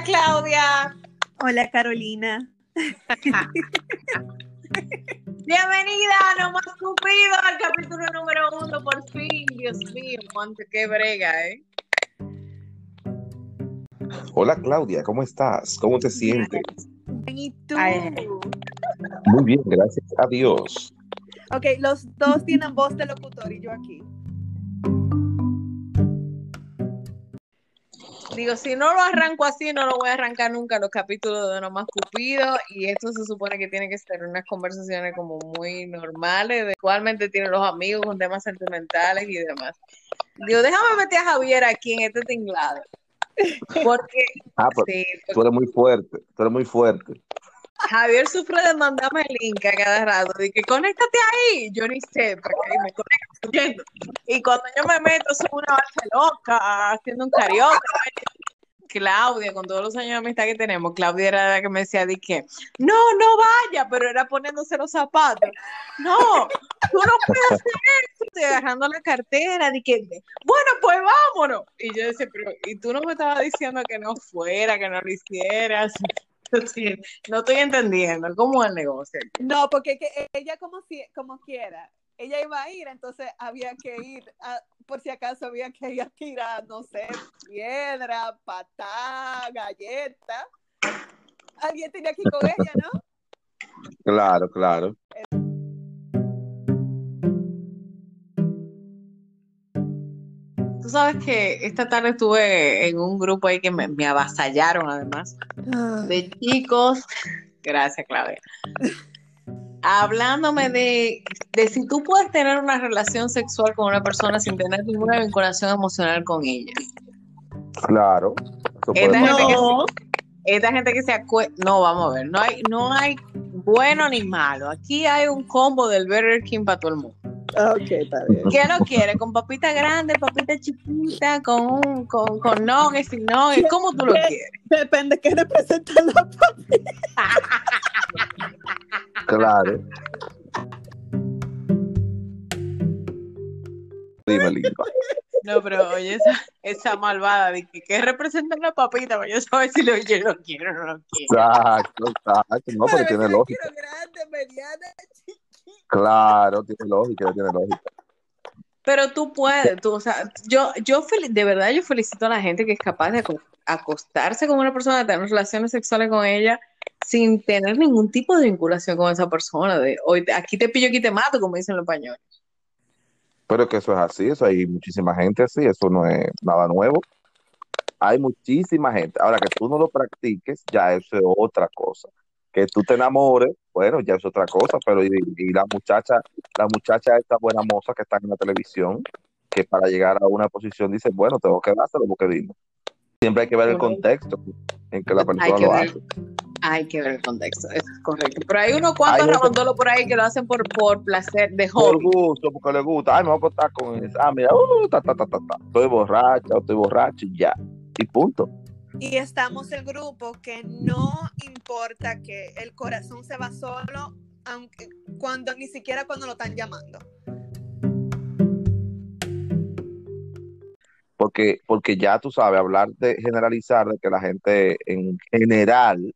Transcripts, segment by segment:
Hola Claudia. Hola Carolina. Bienvenida a No Más Cupido al capítulo número uno, por fin. Dios mío, cuánto qué brega, ¿eh? Hola Claudia, ¿cómo estás? ¿Cómo te sientes? ¿Y tú? Ay. Muy bien, gracias a Dios. Ok, los dos tienen voz de locutor y yo aquí. Digo, si no lo arranco así, no lo voy a arrancar nunca los capítulos de No Más Cupido. Y esto se supone que tiene que ser unas conversaciones como muy normales. De, igualmente tienen los amigos con temas sentimentales y demás. Digo, déjame meter a Javier aquí en este tinglado. Porque, Ah, pues tú eres muy fuerte, tú eres muy fuerte. Javier sufre de mandarme el link a cada rato, de que conéctate ahí, yo ni sé, para que me conecto yendo. Y cuando yo me meto, soy una base loca, haciendo un karaoke. Claudia, con todos los años de amistad que tenemos, Claudia era la que me decía, de que, no, no vaya, pero era poniéndose los zapatos. No, tú no puedes hacer eso, estoy agarrando la cartera, de que, bueno, pues vámonos. Y yo decía, pero, y tú no me estabas diciendo que no fuera, que no lo hicieras. Sí, no estoy entendiendo cómo es el negocio. No, porque que ella como, si, como quiera, ella iba a ir, entonces había que ir, a- por si acaso había que ir a tirar, no sé, piedra, patá, galleta. Alguien tenía que ir con ella, ¿no? Claro, claro. Tú sabes que esta tarde estuve en un grupo ahí que me, me avasallaron además, de chicos, gracias Claudia, hablándome de, de si tú puedes tener una relación sexual con una persona sin tener ninguna vinculación emocional con ella. Claro. Esta gente que No. Esta gente que se acuesta, no, vamos a ver, no hay, no hay bueno ni malo. Aquí hay un combo del Burger King para todo el mundo. Ok, está bien. ¿Qué lo quiere? ¿Con papita grande, papita chiquita, con un, con, con nuggets, sin nuggets? ¿Cómo tú lo quieres? Depende de qué representa la Claro. Dime, linda. No, pero oye, esa, esa malvada de que ¿qué representa la papita? Para yo saber si lo, yo lo quiero o no lo quiero. Exacto, exacto. No, pero tiene lógica. grande, mediana, Claro, tiene lógica, tiene lógica. Pero tú puedes, tú, o sea, yo, yo de verdad yo felicito a la gente que es capaz de aco- acostarse con una persona, tener relaciones sexuales con ella sin tener ningún tipo de vinculación con esa persona. De, hoy aquí te pillo, aquí te mato, como dicen los españoles. Pero que eso es así, eso hay muchísima gente así, eso no es nada nuevo. Hay muchísima gente. Ahora que tú no lo practiques, ya eso es otra cosa. Que tú te enamores, bueno, ya es otra cosa, pero y, y la muchacha, la muchacha esta buena moza que está en la televisión, que para llegar a una posición dice, bueno, tengo que dárselo porque dime. Siempre hay que ver el contexto en que la persona que lo ver, hace. hay que ver el contexto, eso es correcto. Pero hay unos cuantos rabandolos por ahí que lo hacen por, por placer, de Por hobby. gusto, porque le gusta. Ay, me voy a acostar con esa. Ah, mira, uh, ta, ta, ta, ta, ta. Estoy borracha, estoy borracho y ya. Y punto. Y estamos el grupo que no importa que el corazón se va solo, cuando ni siquiera cuando lo están llamando. porque, porque ya tú sabes, hablar de generalizar, de que la gente en general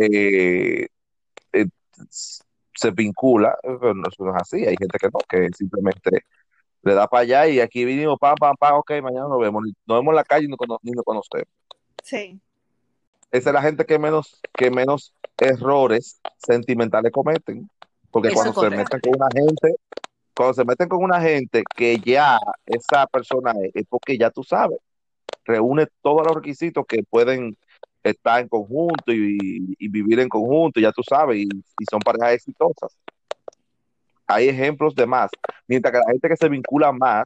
eh, eh, se vincula, eso no, eso no es así, hay gente que no, que simplemente le da para allá y aquí vinimos, pam, pam, pam, ok, mañana nos vemos, nos vemos en la calle y no ni nos conocemos. Sí. Esa es la gente que menos, que menos errores sentimentales cometen, porque Eso cuando se meten con una gente, cuando se meten con una gente que ya esa persona es, es porque ya tú sabes, reúne todos los requisitos que pueden estar en conjunto y, y vivir en conjunto, ya tú sabes, y, y son parejas exitosas. Hay ejemplos de más. Mientras que la gente que se vincula más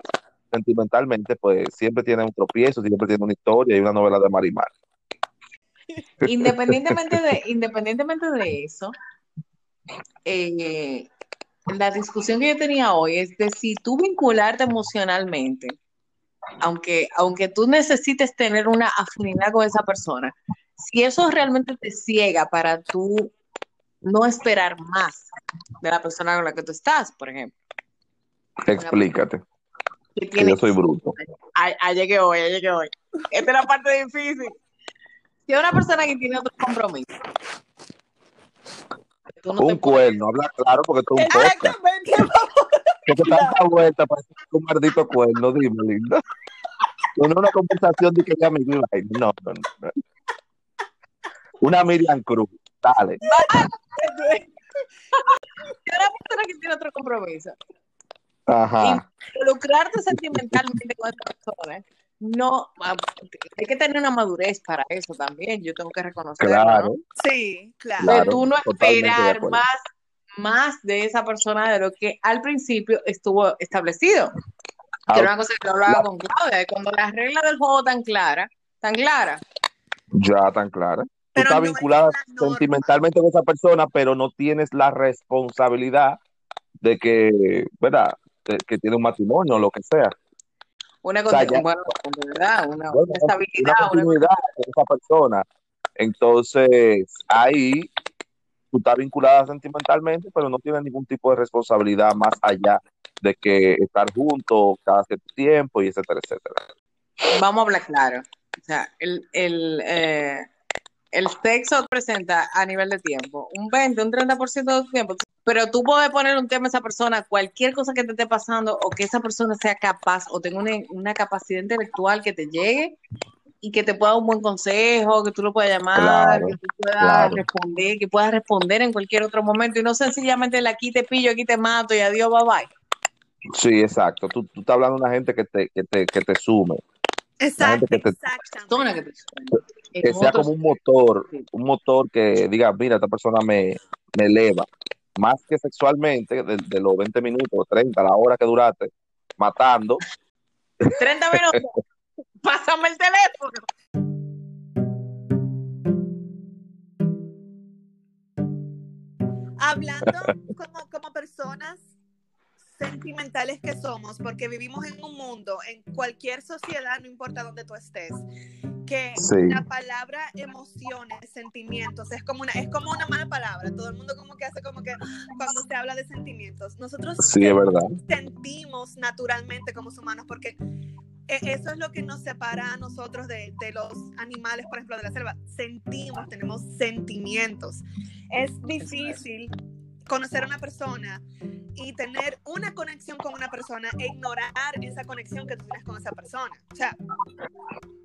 sentimentalmente, pues siempre tiene un tropiezo, siempre tiene una historia y una novela de Marimar. Independientemente de, independientemente de eso, eh, la discusión que yo tenía hoy es de si tú vincularte emocionalmente, aunque, aunque tú necesites tener una afinidad con esa persona, si eso realmente te ciega para tú no esperar más de la persona con la que tú estás, por ejemplo. Explícate. Que tiene, yo soy bruto. Ay, llegué hoy, ay, llegué hoy. Esta es la parte difícil. Si es una persona que tiene otro compromiso. no Un puedes- cuerno, habla claro porque tú es un. Exactamente. Que te tanta vuelta para hacer un maldito cuerno, dime, linda. No una conversación de que ya me. No, no, no, no. Una Miriam Cruz, dale. Si es una persona que tiene otro compromiso. Ajá. Involucrarte sentimentalmente con esa persona. No, ah, hay que tener una madurez para eso también. Yo tengo que reconocerlo. Claro, ¿no? Sí, claro. de Claro, tú no esperar más, más de esa persona de lo que al principio estuvo establecido. Que era una cosa que yo hablaba con Claudia, cuando las reglas del juego tan claras, tan claras, Ya tan clara. Tú Pero estás no vinculada sentimentalmente con esa persona, pero no tienes la responsabilidad de que, ¿verdad? Que tiene un matrimonio o lo que sea. una, O sea, ya- bueno, una, Bueno, estabilidad, una una- continuidad con esa persona. Entonces, ahí tú estás vinculada sentimentalmente, pero no tienes ningún tipo de responsabilidad más allá de que estar juntos cada cierto tiempo y etcétera, etcétera. vamos a hablar claro. O sea, el, el, eh, el sexo presenta a nivel de tiempo un 20, un 30% de tu tiempo. Pero tú puedes poner un tema a esa persona, cualquier cosa que te esté pasando o que esa persona sea capaz o tenga una, una capacidad intelectual que te llegue y que te pueda dar un buen consejo, que tú lo puedas llamar, Claro, que tú puedas claro. responder, que puedas responder en cualquier otro momento y no sencillamente el aquí te pillo, aquí te mato y adiós, bye bye. Sí, exacto. Tú, tú estás hablando de una gente que te, que te, que te sume, Exacto, que te- que sea como un motor, un motor que diga, mira, esta persona me, me eleva. Más que sexualmente, de, de los 20 minutos, 30, la hora que duraste, matando, 30 minutos. Pásame el teléfono. Hablando como, como personas sentimentales que somos, porque vivimos en un mundo, en cualquier sociedad, no importa dónde tú estés, que Sí. la palabra emociones, sentimientos, es como una, es como una mala palabra. Todo el mundo como que hace como que cuando se habla de sentimientos. Nosotros sí, es verdad. sentimos naturalmente como humanos, porque e- eso es lo que nos separa a nosotros de, de los animales, por ejemplo, de la selva. Sentimos, tenemos sentimientos. Es difícil conocer a una persona y tener una conexión con una persona e ignorar esa conexión que tú tienes con esa persona. O sea,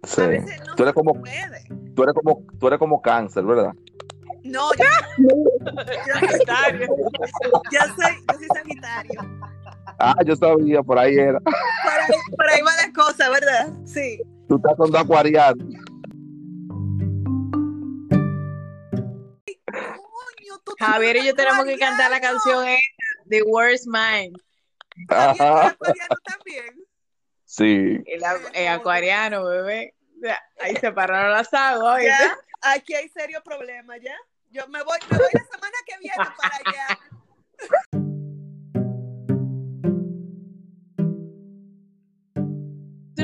Sí. a veces no Tú eres se como- puede. Tú eres como, tú eres como cáncer, ¿verdad? No, yo, yo, Sagitario. yo soy, yo soy Sagitario. Ah, yo sabía, por ahí era. Por ahí, por ahí va la cosa, ¿verdad? Sí. Tú estás con dos Javier y yo tenemos que cantar la canción esa, The Worst Mind. Ajá. acuariano también. Sí. El, el acuariano, bebé. Ahí se pararon las aguas. aquí hay serio problema, ¿ya? Yo me voy, me voy la semana que viene para allá.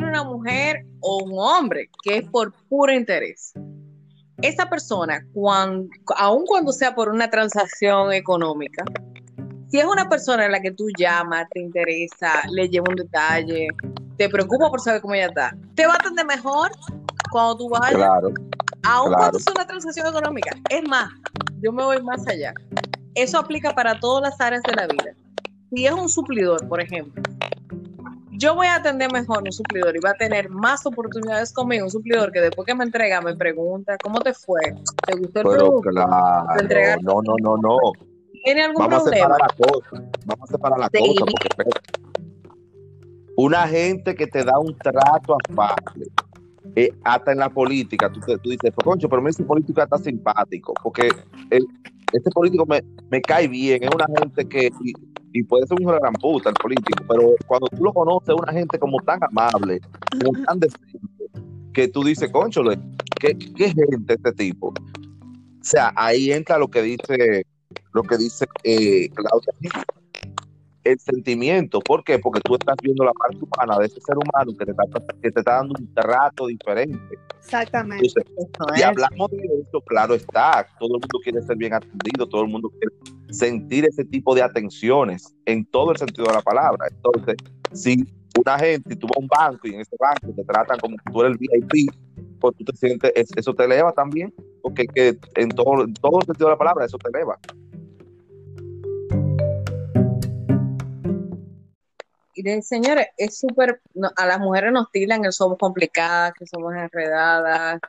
Una mujer o un hombre que es por puro interés. Esa persona, cuando, aun cuando sea por una transacción económica, si es una persona en la que tú llamas, te interesa, le lleva un detalle, te preocupa por saber cómo ella está, te va a atender mejor cuando tú vayas Claro. Aun Claro. cuando es una transacción económica. Es más, yo me voy más allá. Eso aplica para todas las áreas de la vida. Si es un suplidor, por ejemplo, yo voy a atender mejor un suplidor y va a tener más oportunidades conmigo, un suplidor que después que me entrega me pregunta, ¿cómo te fue? ¿Te gustó el Pero producto? claro. No, no, no, no. ¿Tiene algún Vamos a problema? separar la cosa. Vamos a separar la Sí. cosa. Porque, una gente que te da un trato afable, eh, hasta en la política, tú, te- tú dices, pues, concho, pero mira, ese político está simpático, porque el- este político me, me cae bien, es una gente que, y, puede ser un hijo de la gran puta el político, pero cuando tú lo conoces, es una gente como tan amable, como tan decente, que tú dices, concho, ¿qué, qué gente este tipo? O sea, ahí entra lo que dice, lo que dice eh, Claudia, el sentimiento. ¿Por qué? Porque tú estás viendo la parte humana de ese ser humano que te está, que te está dando un trato diferente. Exactamente. Entonces, es. hablamos de esto, claro está, todo el mundo quiere ser bien atendido, todo el mundo quiere sentir ese tipo de atenciones en todo el sentido de la palabra. Entonces, si una gente, tú vas a un banco y en ese banco te tratan como que tú eres el VIP, pues tú te sientes, es- eso te eleva también, porque que en todo, en todo el sentido de la palabra, eso te eleva. Y de, señores, es súper, no, a las mujeres nos tildan que somos complicadas, que somos enredadas,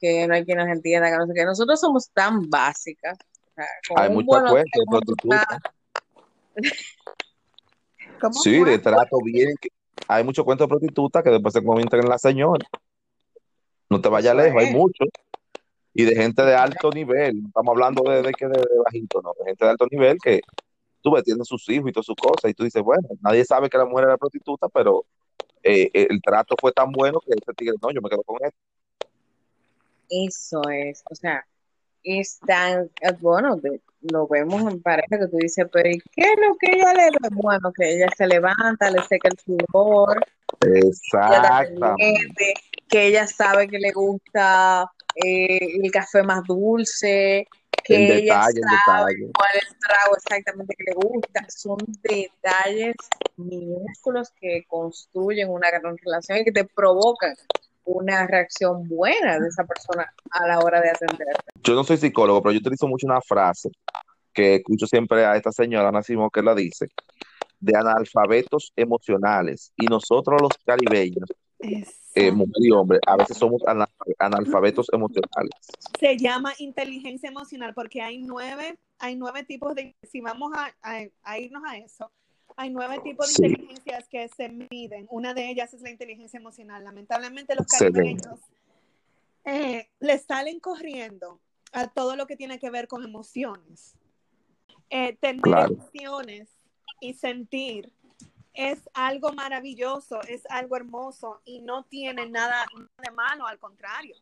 que no hay quien nos entienda, que no sé qué. Nosotros somos tan básicas. O sea, Hay ¿cómo tú prostitutas. Sí, fue? de trato bien. que- hay muchos cuentos de prostitutas que después se convierten en la señora. No te vayas lejos, hay muchos. Y de gente de alto nivel. No estamos hablando de, de que de, de bajito, no. De gente de alto nivel que tú ves, tienen sus hijos y todas sus cosas. Y tú dices, bueno, nadie sabe que la mujer era prostituta, pero eh, el trato fue tan bueno que ese tigre, no, yo me quedo con esto. Eso es, o sea, es tan, eh, bueno, lo vemos en pareja que tú dices, pero ¿y qué es lo que ella le da? Bueno, que ella se levanta, le seca el sudor, Exactamente. que ella sabe que le gusta eh, el café más dulce, que ella detalle, el sabe cuál es el trago exactamente que le gusta. Son detalles minúsculos que construyen una gran relación y que te provocan una reacción buena de esa persona a la hora de atenderte. Yo no soy psicólogo, pero yo utilizo mucho una frase que escucho siempre a esta señora Ana Simón que la dice, de analfabetos emocionales. Y nosotros los caribeños, eh, mujer y hombre, a veces somos ana- analfabetos emocionales. Se llama inteligencia emocional porque hay nueve, hay nueve tipos de, si vamos a, a- a irnos a eso, hay nueve tipos de Sí. inteligencias que se miden. Una de ellas es la inteligencia emocional. Lamentablemente los caribeños eh, le salen corriendo a todo lo que tiene que ver con emociones. Eh, tener Claro. emociones y sentir es algo maravilloso, es algo hermoso y no tiene nada de malo, al contrario.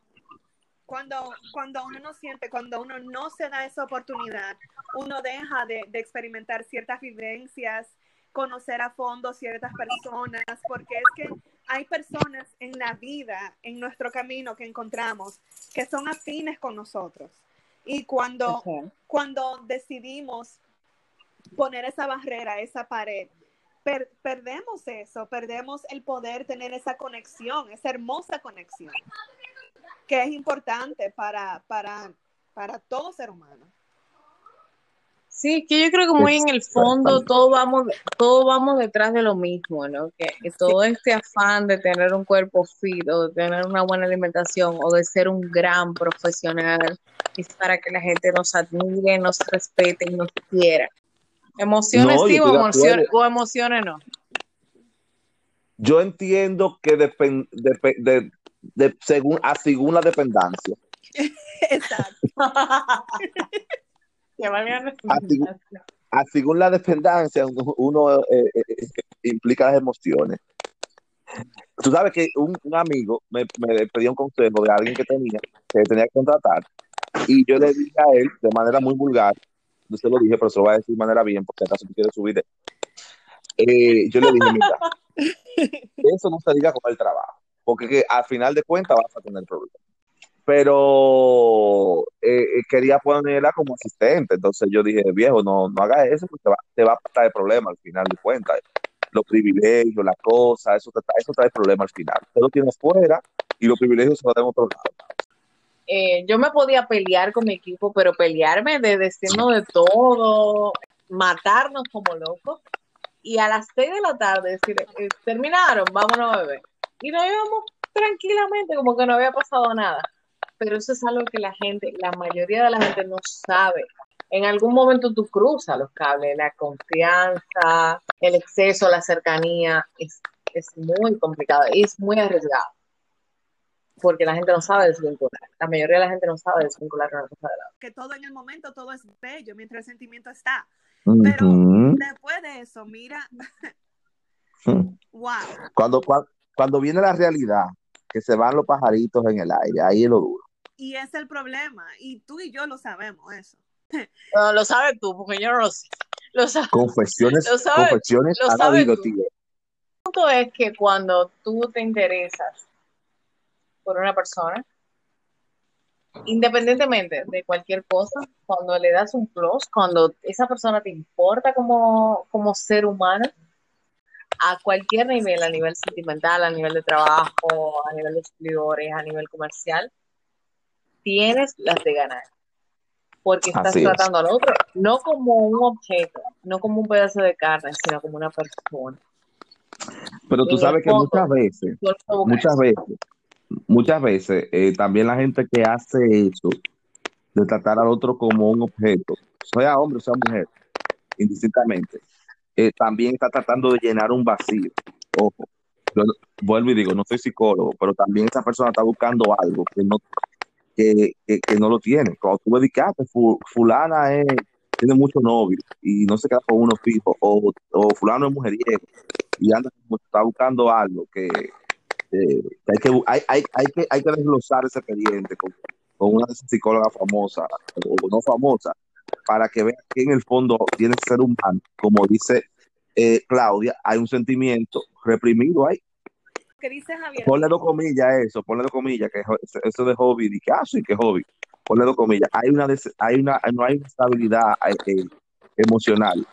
Cuando, cuando uno no siente, cuando uno no se da esa oportunidad, uno deja de, de experimentar ciertas vivencias, conocer a fondo ciertas personas, porque es que hay personas en la vida, en nuestro camino que encontramos, que son afines con nosotros. Y cuando, cuando decidimos poner esa barrera, esa pared, per- perdemos eso, perdemos el poder tener esa conexión, esa hermosa conexión, que es importante para, para, para todo ser humano. Sí, que yo creo que muy en el fondo todos vamos, todos vamos detrás de lo mismo, ¿no? Que, que todo este afán de tener un cuerpo fit o de tener una buena alimentación o de ser un gran profesional es para que la gente nos admire, nos respete y nos quiera. Emociones No, sí o emociones, o emociones no. Yo entiendo que depen- depe- de, de- según, a según la dependencia. Exacto. Así- a según la dependencia, uno, uno, eh, eh, eh, implica las emociones. Tú sabes que un, un amigo me, me pedía un consejo de alguien que tenía, que tenía que contratar, y yo le dije a él de manera muy vulgar, yo se lo dije, pero se lo voy a decir de manera bien, porque acaso tú quieres subir de... Eh, yo le dije, mira, eso no se diga con el trabajo, porque que al final de cuentas vas a tener problemas. Pero eh, eh, quería ponerla como asistente, entonces yo dije, viejo, no, no hagas eso, porque te va, te va a traer problemas al final de cuentas. Los privilegios, las cosas, eso, te trae- eso trae problemas al final. Usted lo tiene fuera y los privilegios se lo dan en otro lado. Eh, yo me podía pelear con mi equipo, pero pelearme de decirnos de todo, matarnos como locos, y a las seis de la tarde decir, eh, terminaron, vámonos a beber. Y nos íbamos tranquilamente, como que no había pasado nada. Pero eso es algo que la gente, la mayoría de la gente no sabe. En algún momento tú cruzas los cables, la confianza, el exceso, la cercanía, es, es muy complicado es muy arriesgado porque la gente no sabe desvincular. La mayoría de la gente no sabe desvincular una cosa de la otra. Que todo en el momento, todo es bello mientras el sentimiento está. Pero Ujú. después de eso, mira, wow. Cuando, cuando, cuando viene la realidad, que se van los pajaritos en el aire, ahí es lo duro. Y es el problema. Y tú y yo lo sabemos eso. No, lo sabes tú, porque yo no lo sé. Lo sabes. Confesiones, Lo sabes- confesiones lo han sabes habido, tú. tío. El punto es que cuando tú te interesas por una persona, independientemente de cualquier cosa, cuando le das un plus, cuando esa persona te importa como, como ser humano, a cualquier nivel, a nivel sentimental, a nivel de trabajo, a nivel de seguidores, a nivel comercial, tienes las de ganar. Porque estás Así es. tratando al otro no como un objeto, no como un pedazo de carne, sino como una persona. Pero tú sabes que muchas veces, muchas veces, muchas veces, eh, también la gente que hace eso, de tratar al otro como un objeto, sea hombre o sea mujer, indistintamente, eh, también está tratando de llenar un vacío. Ojo, yo vuelvo y digo, no soy psicólogo, pero también esa persona está buscando algo que no, que, que, que no lo tiene. Cuando tú me dices, ah, que fu- fulana es, tiene mucho novio y no se queda con uno fijo, o, o fulano es mujeriego y anda está buscando algo que, eh, que hay que hay, hay, hay que hay que desglosar ese expediente con, con una psicólogas famosas o no famosa para que vean que en el fondo tiene que ser humano, como dice eh, Claudia, hay un sentimiento reprimido ahí. que dice Javier. Ponle dos comillas a eso, ponle dos comillas, que eso de hobby, de que, ah, sí, que hobby. Ponle dos comillas. Hay una, hay una, no hay una estabilidad eh, eh, emocional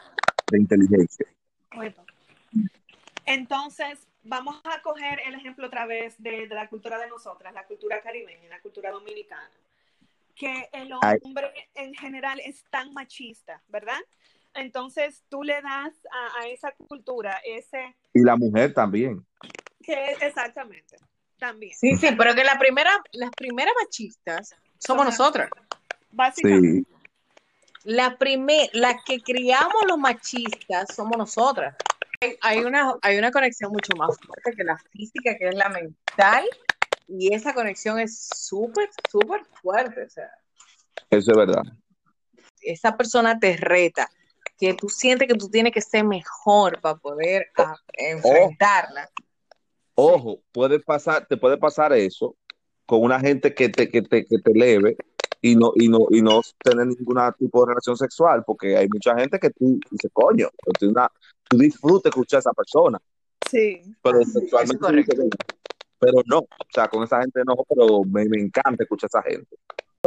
de inteligencia. Bueno, entonces, vamos a coger el ejemplo otra vez de, de la cultura de nosotras, la cultura caribeña, la cultura dominicana, que el Ay. hombre en general es tan machista, ¿verdad? Entonces, tú le das a, a esa cultura ese, Y la mujer también. que es exactamente, también, Sí, sí, pero que la primera, las primeras machistas somos nosotras. básicamente. Sí, La primer, la que criamos los machistas somos nosotras. Hay, una, hay una conexión mucho más fuerte que la física, que es la mental, y esa conexión es súper, súper fuerte. O sea, eso es verdad. esa persona te reta, que tú sientes que tú tienes que ser mejor para poder enfrentarla. Ojo, puede pasar, te puede pasar eso con una gente que te, que te, que te eleve y no, y no, y no tener ningún tipo de relación sexual, porque hay mucha gente que tú dices, coño, tú, una- tú disfrutas escuchar a esa persona, Sí. pero es sexualmente pero no, o sea, con esa gente no, pero me, me encanta escuchar a esa gente.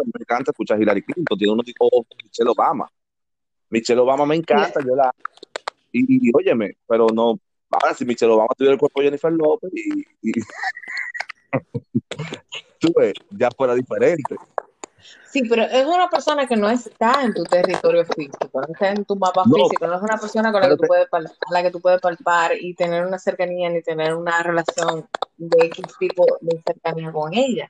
Me encanta escuchar a Hillary Clinton, tiene unos tipos Michelle Obama. Michelle Obama me encanta, yo la y, y, óyeme, pero no, ahora si Michelle Obama tuviera el cuerpo de Jennifer López y, y tú ves, ya fuera diferente. Sí, pero es una persona que no está en tu territorio físico, no está en tu mapa No. físico, no es una persona con la que tú puedes pal- a la que tú puedes palpar y tener una cercanía ni tener una relación de X tipo de cercanía con ella.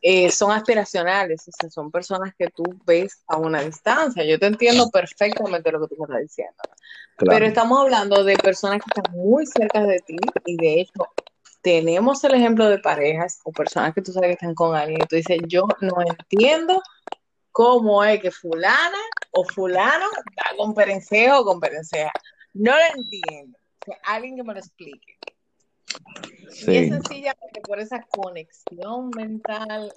Eh, son aspiracionales, o sea, son personas que tú ves a una distancia. Yo te entiendo perfectamente lo que tú me estás diciendo. Claro. Pero estamos hablando de personas que están muy cerca de ti y de hecho tenemos el ejemplo de parejas o personas que tú sabes que están con alguien y tú dices, yo no entiendo cómo es que fulana o fulano está con perencejo o con perenceja. No lo entiendo. O sea, alguien que me lo explique. Y es Sí. sencillamente por esa conexión mental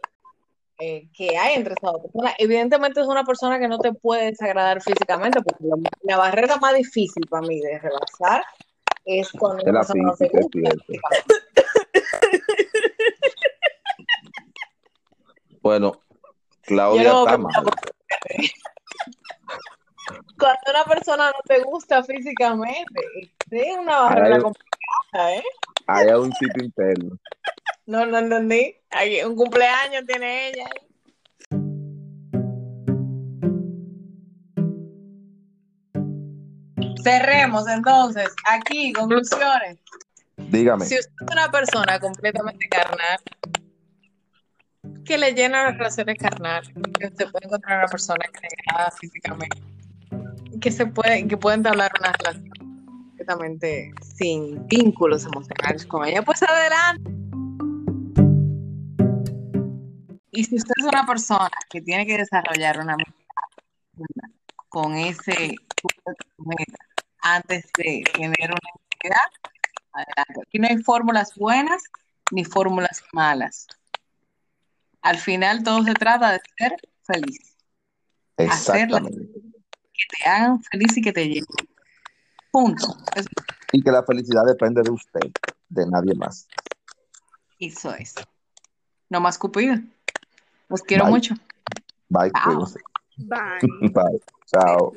eh, que hay entre esas dos personas. Evidentemente es una persona que no te puede desagradar físicamente, porque la, la barrera más difícil para mí de rebasar es cuando una persona no es gusta. Bueno, Claudia no está mal. Cuando una persona no te gusta físicamente, es una barrera Ay. complicada, ¿eh? Hay un sitio interno. No, no entendí. Ahí, un cumpleaños tiene ella. Cerremos entonces. Aquí, conclusiones. Dígame. Si usted es una persona completamente carnal, que le llena las relaciones carnales, que usted puede encontrar una persona que físicamente, que se puede, que puede entablar una relación completamente sin vínculos emocionales con ella, pues adelante. Y si usted es una persona que tiene que desarrollar una amistad con ese antes de tener una intimidad, adelante. Aquí no hay fórmulas buenas ni fórmulas malas. Al final todo se trata de ser feliz, Exactamente. que te hagan feliz y que te lleguen. Punto. Eso, Y que la felicidad depende de usted, de nadie más. eso es. No más cupido. Los quiero Bye. mucho. Bye. Cuídense. Bye. Bye. Chao.